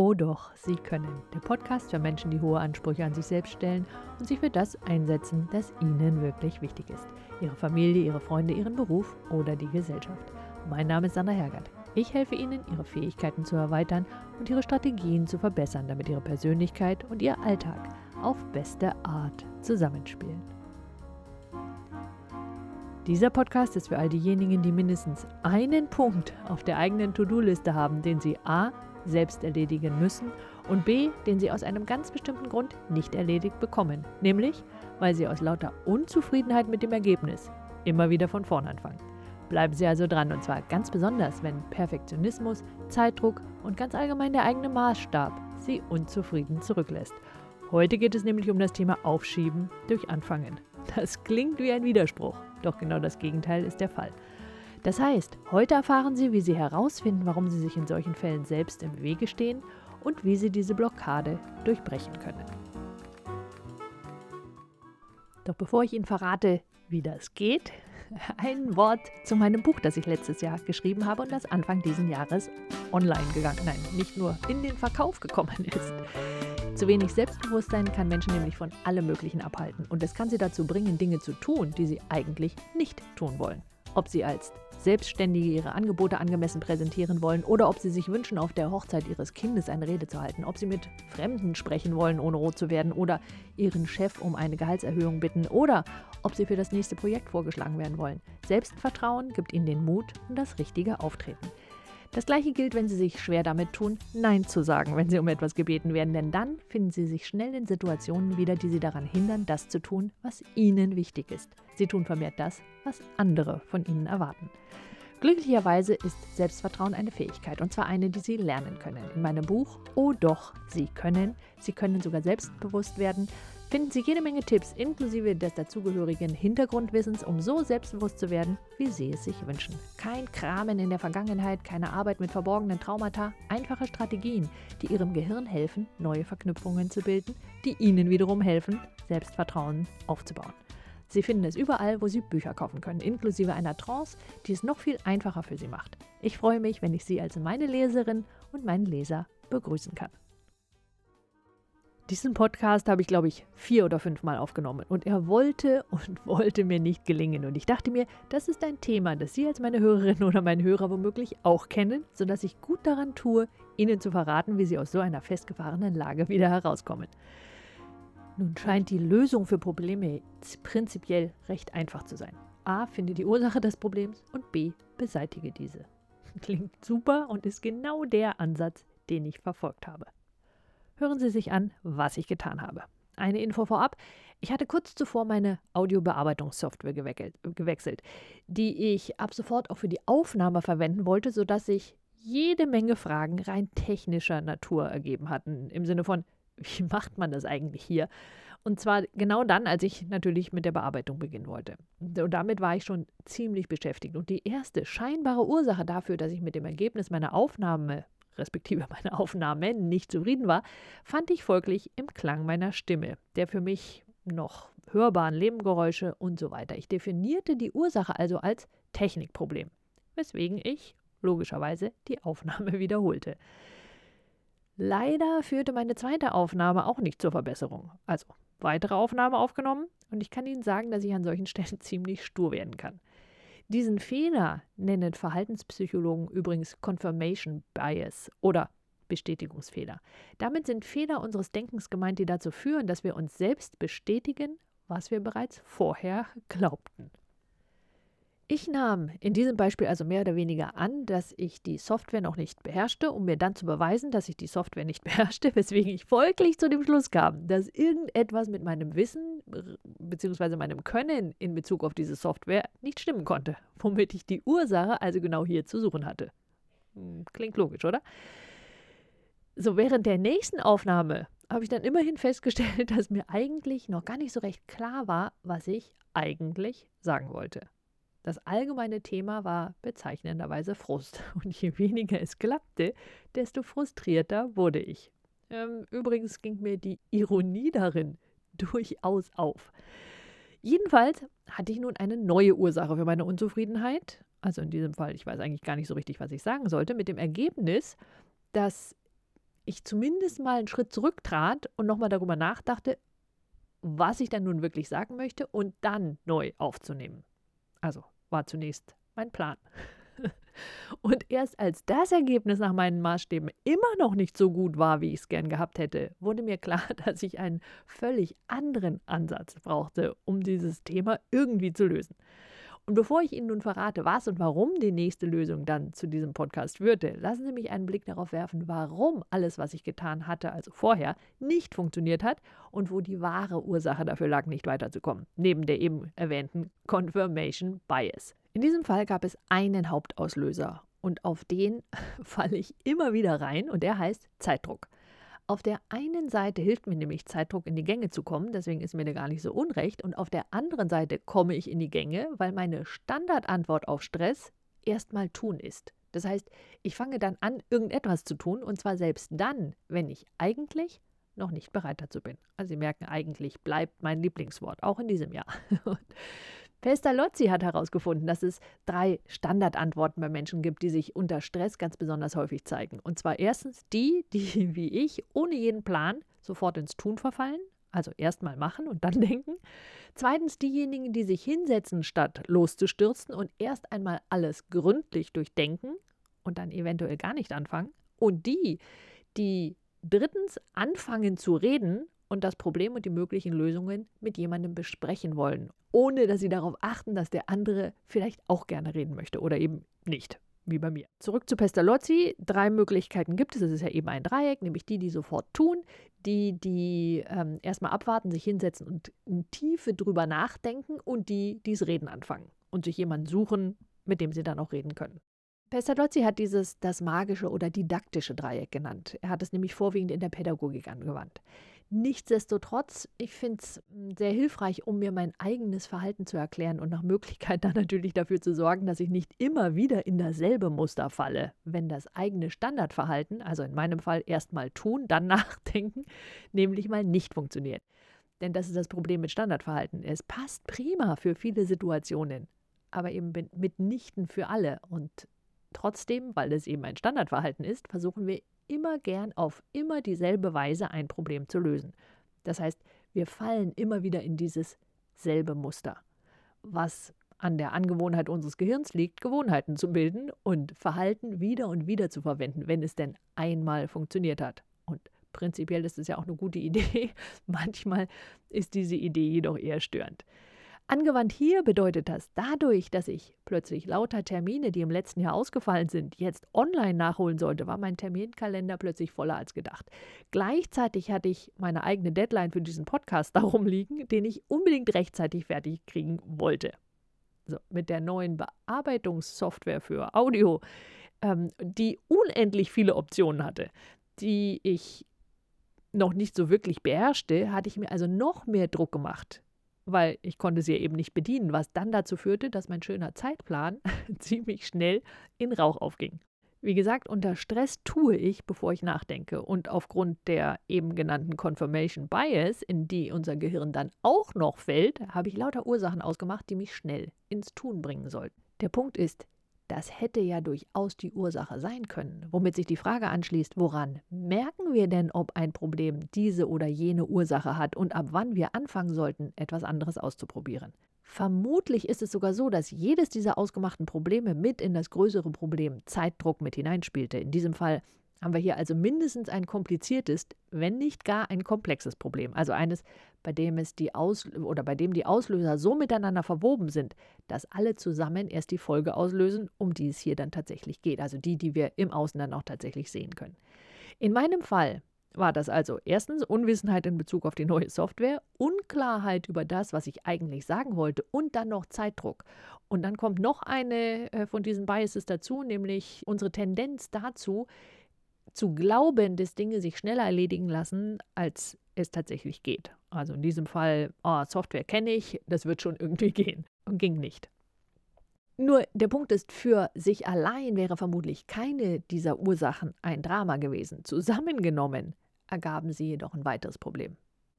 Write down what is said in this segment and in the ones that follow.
Oh doch, Sie können. Der Podcast für Menschen, die hohe Ansprüche an sich selbst stellen und sich für das einsetzen, das ihnen wirklich wichtig ist. Ihre Familie, ihre Freunde, ihren Beruf oder die Gesellschaft. Mein Name ist Sandra Hergert. Ich helfe Ihnen, Ihre Fähigkeiten zu erweitern und Ihre Strategien zu verbessern, damit Ihre Persönlichkeit und Ihr Alltag auf beste Art zusammenspielen. Dieser Podcast ist für all diejenigen, die mindestens einen Punkt auf der eigenen To-Do-Liste haben, den sie a selbst erledigen müssen und b, den sie aus einem ganz bestimmten Grund nicht erledigt bekommen, nämlich weil sie aus lauter Unzufriedenheit mit dem Ergebnis immer wieder von vorn anfangen. Bleiben Sie also dran und zwar ganz besonders, wenn Perfektionismus, Zeitdruck und ganz allgemein der eigene Maßstab Sie unzufrieden zurücklässt. Heute geht es nämlich um das Thema Aufschieben durch Anfangen. Das klingt wie ein Widerspruch, doch genau das Gegenteil ist der Fall. Das heißt, heute erfahren Sie, wie Sie herausfinden, warum Sie sich in solchen Fällen selbst im Wege stehen und wie Sie diese Blockade durchbrechen können. Doch bevor ich Ihnen verrate, wie das geht, ein Wort zu meinem Buch, das ich letztes Jahr geschrieben habe und das Anfang dieses Jahres online gegangen, nein, nicht nur in den Verkauf gekommen ist. Zu wenig Selbstbewusstsein kann Menschen nämlich von allem Möglichen abhalten und es kann sie dazu bringen, Dinge zu tun, die sie eigentlich nicht tun wollen. Ob sie als Selbstständige ihre Angebote angemessen präsentieren wollen oder ob sie sich wünschen, auf der Hochzeit ihres Kindes eine Rede zu halten, ob sie mit Fremden sprechen wollen, ohne rot zu werden oder ihren Chef um eine Gehaltserhöhung bitten oder ob sie für das nächste Projekt vorgeschlagen werden wollen. Selbstvertrauen gibt ihnen den Mut und das richtige Auftreten. Das gleiche gilt, wenn Sie sich schwer damit tun, Nein zu sagen, wenn Sie um etwas gebeten werden, denn dann finden Sie sich schnell in Situationen wieder, die Sie daran hindern, das zu tun, was Ihnen wichtig ist. Sie tun vermehrt das, was andere von Ihnen erwarten. Glücklicherweise ist Selbstvertrauen eine Fähigkeit und zwar eine, die Sie lernen können. In meinem Buch Oh doch, Sie können, Sie können sogar selbstbewusst werden, finden Sie jede Menge Tipps inklusive des dazugehörigen Hintergrundwissens, um so selbstbewusst zu werden, wie Sie es sich wünschen. Kein Kramen in der Vergangenheit, keine Arbeit mit verborgenen Traumata, einfache Strategien, die Ihrem Gehirn helfen, neue Verknüpfungen zu bilden, die Ihnen wiederum helfen, Selbstvertrauen aufzubauen. Sie finden es überall, wo Sie Bücher kaufen können, inklusive einer Trance, die es noch viel einfacher für Sie macht. Ich freue mich, wenn ich Sie als meine Leserin und meinen Leser begrüßen kann. Diesen Podcast habe ich, glaube ich, vier oder fünf Mal aufgenommen und er wollte und wollte mir nicht gelingen. Und ich dachte mir, das ist ein Thema, das Sie als meine Hörerin oder mein Hörer womöglich auch kennen, sodass ich gut daran tue, Ihnen zu verraten, wie Sie aus so einer festgefahrenen Lage wieder herauskommen. Nun scheint die Lösung für Probleme prinzipiell recht einfach zu sein. A. Finde die Ursache des Problems und B. Beseitige diese. Klingt super und ist genau der Ansatz, den ich verfolgt habe. Hören Sie sich an, was ich getan habe. Eine Info vorab. Ich hatte kurz zuvor meine Audiobearbeitungssoftware gewechselt, die ich ab sofort auch für die Aufnahme verwenden wollte, sodass sich jede Menge Fragen rein technischer Natur ergeben hatten. Im Sinne von, wie macht man das eigentlich hier? Und zwar genau dann, als ich natürlich mit der Bearbeitung beginnen wollte. Und damit war ich schon ziemlich beschäftigt. Und die erste scheinbare Ursache dafür, dass ich mit dem Ergebnis meiner Aufnahme, respektive meiner Aufnahmen, nicht zufrieden war, fand ich folglich im Klang meiner Stimme, der für mich noch hörbaren Nebengeräusche und so weiter. Ich definierte die Ursache also als Technikproblem, weswegen ich logischerweise die Aufnahme wiederholte. Leider führte meine zweite Aufnahme auch nicht zur Verbesserung. Also weitere Aufnahme aufgenommen und ich kann Ihnen sagen, dass ich an solchen Stellen ziemlich stur werden kann. Diesen Fehler nennen Verhaltenspsychologen übrigens Confirmation Bias oder Bestätigungsfehler. Damit sind Fehler unseres Denkens gemeint, die dazu führen, dass wir uns selbst bestätigen, was wir bereits vorher glaubten. Ich nahm in diesem Beispiel also mehr oder weniger an, dass ich die Software noch nicht beherrschte, um mir dann zu beweisen, dass ich die Software nicht beherrschte, weswegen ich folglich zu dem Schluss kam, dass irgendetwas mit meinem Wissen bzw. meinem Können in Bezug auf diese Software nicht stimmen konnte, womit ich die Ursache also genau hier zu suchen hatte. Hm, klingt logisch, oder? So, während der nächsten Aufnahme habe ich dann immerhin festgestellt, dass mir eigentlich noch gar nicht so recht klar war, was ich eigentlich sagen wollte. Das allgemeine Thema war bezeichnenderweise Frust. Und je weniger es klappte, desto frustrierter wurde ich. Ähm, übrigens ging mir die Ironie darin durchaus auf. Jedenfalls hatte ich nun eine neue Ursache für meine Unzufriedenheit. Also in diesem Fall, ich weiß eigentlich gar nicht so richtig, was ich sagen sollte, mit dem Ergebnis, dass ich zumindest mal einen Schritt zurücktrat und nochmal darüber nachdachte, was ich dann nun wirklich sagen möchte und dann neu aufzunehmen. Also war zunächst mein Plan. Und erst als das Ergebnis nach meinen Maßstäben immer noch nicht so gut war, wie ich es gern gehabt hätte, wurde mir klar, dass ich einen völlig anderen Ansatz brauchte, um dieses Thema irgendwie zu lösen. Und bevor ich Ihnen nun verrate, was und warum die nächste Lösung dann zu diesem Podcast führte, lassen Sie mich einen Blick darauf werfen, warum alles, was ich getan hatte, also vorher, nicht funktioniert hat und wo die wahre Ursache dafür lag, nicht weiterzukommen, neben der eben erwähnten Confirmation Bias. In diesem Fall gab es einen Hauptauslöser und auf den falle ich immer wieder rein und der heißt Zeitdruck. Auf der einen Seite hilft mir nämlich Zeitdruck in die Gänge zu kommen, deswegen ist mir da gar nicht so unrecht. Und auf der anderen Seite komme ich in die Gänge, weil meine Standardantwort auf Stress erstmal tun ist. Das heißt, ich fange dann an, irgendetwas zu tun und zwar selbst dann, wenn ich eigentlich noch nicht bereit dazu bin. Also Sie merken, eigentlich bleibt mein Lieblingswort, auch in diesem Jahr. Pestalozzi hat herausgefunden, dass es drei Standardantworten bei Menschen gibt, die sich unter Stress ganz besonders häufig zeigen. Und zwar erstens die, die wie ich ohne jeden Plan sofort ins Tun verfallen, also erstmal machen und dann denken. Zweitens diejenigen, die sich hinsetzen, statt loszustürzen und erst einmal alles gründlich durchdenken und dann eventuell gar nicht anfangen. Und die, die drittens anfangen zu reden und das Problem und die möglichen Lösungen mit jemandem besprechen wollen, ohne dass sie darauf achten, dass der andere vielleicht auch gerne reden möchte oder eben nicht, wie bei mir. Zurück zu Pestalozzi. Drei Möglichkeiten gibt es. Es ist ja eben ein Dreieck, nämlich die, die sofort tun, die, die ähm, erstmal abwarten, sich hinsetzen und in Tiefe drüber nachdenken und die, die es reden anfangen und sich jemanden suchen, mit dem sie dann auch reden können. Pestalozzi hat dieses das magische oder didaktische Dreieck genannt. Er hat es nämlich vorwiegend in der Pädagogik angewandt. Nichtsdestotrotz, ich finde es hm, sehr hilfreich, um mir mein eigenes Verhalten zu erklären und nach Möglichkeit dann natürlich dafür zu sorgen, dass ich nicht immer wieder in dasselbe Muster falle, wenn das eigene Standardverhalten, also in meinem Fall erst mal tun, dann nachdenken, nämlich mal nicht funktioniert. Denn das ist das Problem mit Standardverhalten. Es passt prima für viele Situationen, aber eben mitnichten für alle. Und trotzdem, weil es eben ein Standardverhalten ist, versuchen wir immer gern auf immer dieselbe Weise ein Problem zu lösen. Das heißt, wir fallen immer wieder in dieses selbe Muster, was an der Angewohnheit unseres Gehirns liegt, Gewohnheiten zu bilden und Verhalten wieder und wieder zu verwenden, wenn es denn einmal funktioniert hat. Und prinzipiell ist es ja auch eine gute Idee. Manchmal ist diese Idee jedoch eher störend. Angewandt hier bedeutet das, dadurch, dass ich plötzlich lauter Termine, die im letzten Jahr ausgefallen sind, jetzt online nachholen sollte, war mein Terminkalender plötzlich voller als gedacht. Gleichzeitig hatte ich meine eigene Deadline für diesen Podcast darum liegen, den ich unbedingt rechtzeitig fertig kriegen wollte. So, mit der neuen Bearbeitungssoftware für Audio, ähm, die unendlich viele Optionen hatte, die ich noch nicht so wirklich beherrschte, hatte ich mir also noch mehr Druck gemacht weil ich konnte sie eben nicht bedienen, was dann dazu führte, dass mein schöner Zeitplan ziemlich schnell in Rauch aufging. Wie gesagt, unter Stress tue ich, bevor ich nachdenke. Und aufgrund der eben genannten Confirmation Bias, in die unser Gehirn dann auch noch fällt, habe ich lauter Ursachen ausgemacht, die mich schnell ins Tun bringen sollten. Der Punkt ist, das hätte ja durchaus die Ursache sein können, womit sich die Frage anschließt, woran merken wir denn, ob ein Problem diese oder jene Ursache hat und ab wann wir anfangen sollten, etwas anderes auszuprobieren. Vermutlich ist es sogar so, dass jedes dieser ausgemachten Probleme mit in das größere Problem Zeitdruck mit hineinspielte. In diesem Fall haben wir hier also mindestens ein kompliziertes, wenn nicht gar ein komplexes Problem. Also eines, bei dem es die Aus oder bei dem die Auslöser so miteinander verwoben sind, dass alle zusammen erst die Folge auslösen, um die es hier dann tatsächlich geht. Also die, die wir im Außen dann auch tatsächlich sehen können. In meinem Fall war das also erstens Unwissenheit in Bezug auf die neue Software, Unklarheit über das, was ich eigentlich sagen wollte und dann noch Zeitdruck. Und dann kommt noch eine äh, von diesen Biases dazu, nämlich unsere Tendenz dazu, zu glauben, dass Dinge sich schneller erledigen lassen, als es tatsächlich geht. Also in diesem Fall, oh, Software kenne ich, das wird schon irgendwie gehen. Und ging nicht. Nur der Punkt ist, für sich allein wäre vermutlich keine dieser Ursachen ein Drama gewesen. Zusammengenommen ergaben sie jedoch ein weiteres Problem.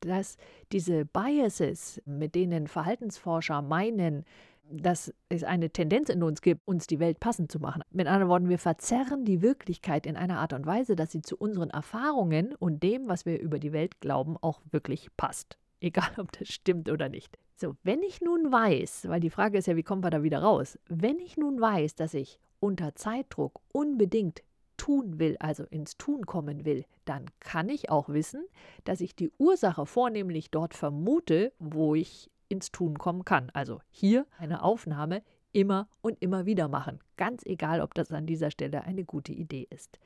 Dass diese Biases, mit denen Verhaltensforscher meinen, dass es eine Tendenz in uns gibt, uns die Welt passend zu machen. Mit anderen Worten, wir verzerren die Wirklichkeit in einer Art und Weise, dass sie zu unseren Erfahrungen und dem, was wir über die Welt glauben, auch wirklich passt. Egal, ob das stimmt oder nicht. So, wenn ich nun weiß, weil die Frage ist ja, wie kommen wir da wieder raus? Wenn ich nun weiß, dass ich unter Zeitdruck unbedingt tun will, also ins Tun kommen will, dann kann ich auch wissen, dass ich die Ursache vornehmlich dort vermute, wo ich ins Tun kommen kann. Also hier eine Aufnahme immer und immer wieder machen, ganz egal, ob das an dieser Stelle eine gute Idee ist.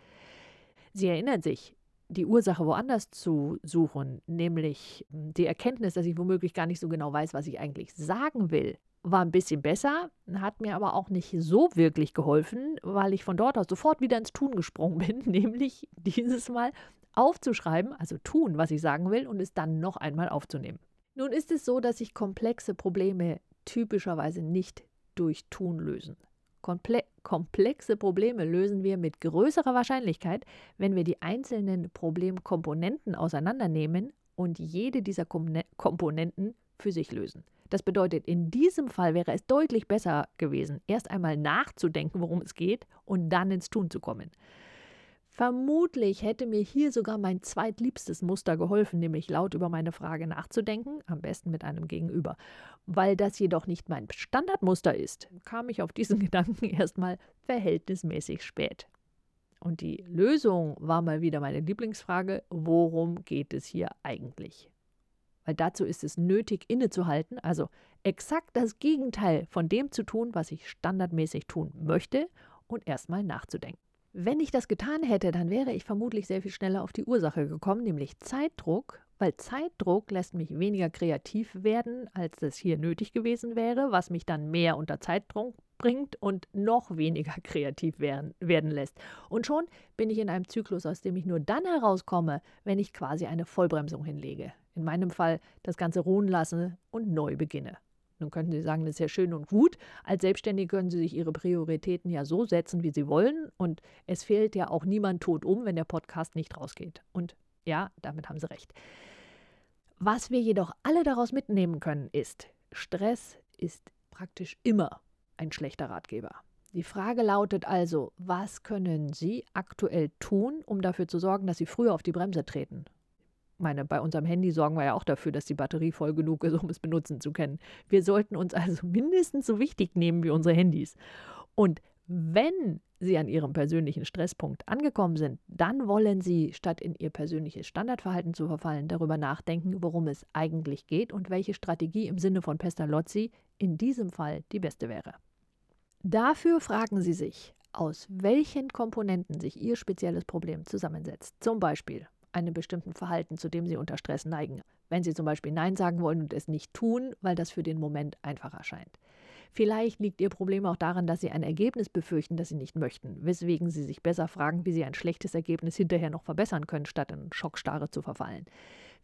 Sie erinnern sich, die Ursache woanders zu suchen, nämlich die Erkenntnis, dass ich womöglich gar nicht so genau weiß, was ich eigentlich sagen will, war ein bisschen besser, hat mir aber auch nicht so wirklich geholfen, weil ich von dort aus sofort wieder ins Tun gesprungen bin, nämlich dieses Mal aufzuschreiben, also tun, was ich sagen will, und es dann noch einmal aufzunehmen. Nun ist es so, dass sich komplexe Probleme typischerweise nicht durch Tun lösen. Komple komplexe Probleme lösen wir mit größerer Wahrscheinlichkeit, wenn wir die einzelnen Problemkomponenten auseinandernehmen und jede dieser Kom Komponenten für sich lösen. Das bedeutet, in diesem Fall wäre es deutlich besser gewesen, erst einmal nachzudenken, worum es geht und dann ins Tun zu kommen. Vermutlich hätte mir hier sogar mein zweitliebstes Muster geholfen, nämlich laut über meine Frage nachzudenken, am besten mit einem Gegenüber. Weil das jedoch nicht mein Standardmuster ist, kam ich auf diesen Gedanken erstmal verhältnismäßig spät. Und die Lösung war mal wieder meine Lieblingsfrage, worum geht es hier eigentlich? Weil dazu ist es nötig, innezuhalten, also exakt das Gegenteil von dem zu tun, was ich standardmäßig tun möchte und erstmal nachzudenken. Wenn ich das getan hätte, dann wäre ich vermutlich sehr viel schneller auf die Ursache gekommen, nämlich Zeitdruck, weil Zeitdruck lässt mich weniger kreativ werden, als es hier nötig gewesen wäre, was mich dann mehr unter Zeitdruck bringt und noch weniger kreativ werden, werden lässt. Und schon bin ich in einem Zyklus, aus dem ich nur dann herauskomme, wenn ich quasi eine Vollbremsung hinlege. In meinem Fall das Ganze ruhen lasse und neu beginne. Nun könnten Sie sagen, das ist ja schön und gut. Als Selbstständige können Sie sich Ihre Prioritäten ja so setzen, wie Sie wollen. Und es fehlt ja auch niemand tot um, wenn der Podcast nicht rausgeht. Und ja, damit haben Sie recht. Was wir jedoch alle daraus mitnehmen können, ist, Stress ist praktisch immer ein schlechter Ratgeber. Die Frage lautet also, was können Sie aktuell tun, um dafür zu sorgen, dass Sie früher auf die Bremse treten? Meine, bei unserem Handy sorgen wir ja auch dafür, dass die Batterie voll genug ist, um es benutzen zu können. Wir sollten uns also mindestens so wichtig nehmen wie unsere Handys. Und wenn Sie an Ihrem persönlichen Stresspunkt angekommen sind, dann wollen Sie, statt in Ihr persönliches Standardverhalten zu verfallen, darüber nachdenken, worum es eigentlich geht und welche Strategie im Sinne von Pestalozzi in diesem Fall die beste wäre. Dafür fragen Sie sich, aus welchen Komponenten sich Ihr spezielles Problem zusammensetzt. Zum Beispiel, einem bestimmten Verhalten, zu dem sie unter Stress neigen. Wenn sie zum Beispiel Nein sagen wollen und es nicht tun, weil das für den Moment einfach erscheint. Vielleicht liegt ihr Problem auch daran, dass sie ein Ergebnis befürchten, das sie nicht möchten, weswegen sie sich besser fragen, wie sie ein schlechtes Ergebnis hinterher noch verbessern können, statt in Schockstarre zu verfallen.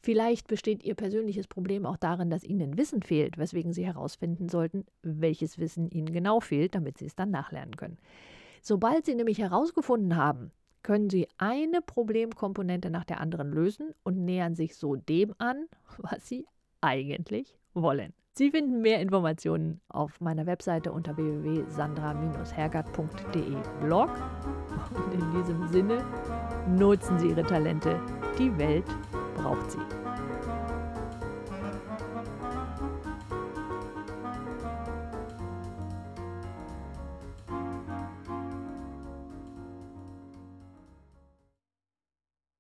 Vielleicht besteht ihr persönliches Problem auch darin, dass ihnen Wissen fehlt, weswegen sie herausfinden sollten, welches Wissen ihnen genau fehlt, damit sie es dann nachlernen können. Sobald sie nämlich herausgefunden haben, können Sie eine Problemkomponente nach der anderen lösen und nähern sich so dem an, was Sie eigentlich wollen. Sie finden mehr Informationen auf meiner Webseite unter www.sandra-hergert.de Blog. Und in diesem Sinne nutzen Sie Ihre Talente. Die Welt braucht sie.